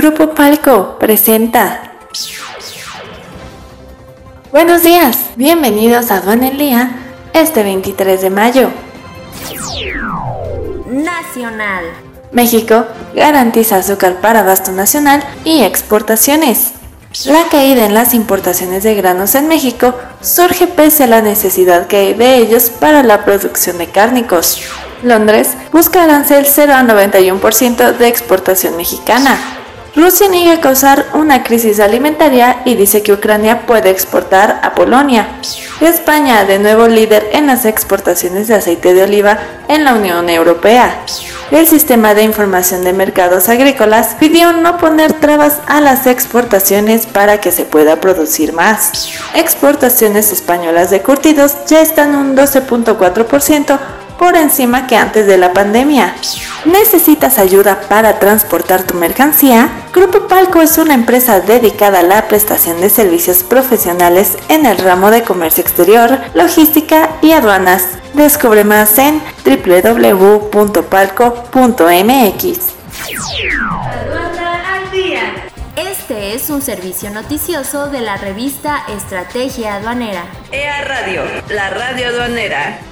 Grupo Palco presenta. Buenos días, bienvenidos a Aduana el Día este 23 de mayo. Nacional. México garantiza azúcar para abasto nacional y exportaciones. La caída en las importaciones de granos en México surge pese a la necesidad que hay de ellos para la producción de cárnicos. Londres busca arancel 0 a 91% de exportación mexicana. Rusia niega causar una crisis alimentaria y dice que Ucrania puede exportar a Polonia. España, de nuevo líder en las exportaciones de aceite de oliva en la Unión Europea. El Sistema de Información de Mercados Agrícolas pidió no poner trabas a las exportaciones para que se pueda producir más. Exportaciones españolas de curtidos ya están un 12.4% por encima que antes de la pandemia. ¿Necesitas ayuda para transportar tu mercancía? Grupo Palco es una empresa dedicada a la prestación de servicios profesionales en el ramo de comercio exterior, logística y aduanas. Descubre más en www.palco.mx. Este es un servicio noticioso de la revista Estrategia Aduanera. EA Radio, la radio aduanera.